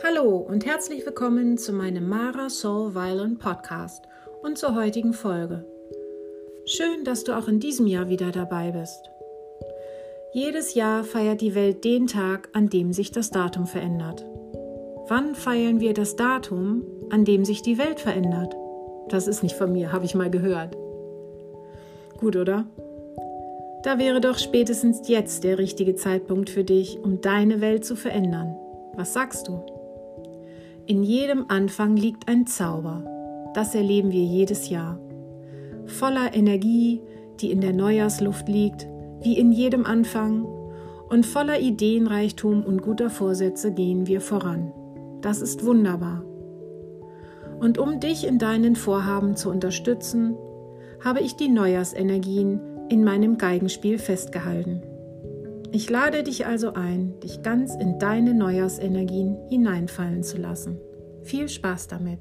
Hallo und herzlich willkommen zu meinem Mara Soul Violin Podcast und zur heutigen Folge. Schön, dass du auch in diesem Jahr wieder dabei bist. Jedes Jahr feiert die Welt den Tag, an dem sich das Datum verändert. Wann feiern wir das Datum, an dem sich die Welt verändert? Das ist nicht von mir, habe ich mal gehört. Gut, oder? Da wäre doch spätestens jetzt der richtige Zeitpunkt für dich, um deine Welt zu verändern. Was sagst du? In jedem Anfang liegt ein Zauber. Das erleben wir jedes Jahr. Voller Energie, die in der Neujahrsluft liegt, wie in jedem Anfang, und voller Ideenreichtum und guter Vorsätze gehen wir voran. Das ist wunderbar. Und um dich in deinen Vorhaben zu unterstützen, habe ich die Neujahrsenergien in meinem Geigenspiel festgehalten. Ich lade dich also ein, dich ganz in deine Neujahrsenergien hineinfallen zu lassen. Viel Spaß damit!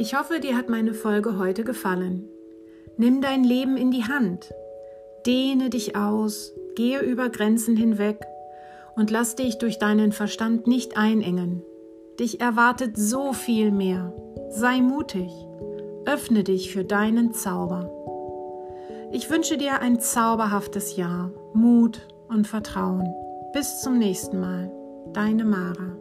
Ich hoffe, dir hat meine Folge heute gefallen. Nimm dein Leben in die Hand. Dehne dich aus, gehe über Grenzen hinweg und lass dich durch deinen Verstand nicht einengen. Dich erwartet so viel mehr. Sei mutig. Öffne dich für deinen Zauber. Ich wünsche dir ein zauberhaftes Jahr, Mut und Vertrauen. Bis zum nächsten Mal. Deine Mara.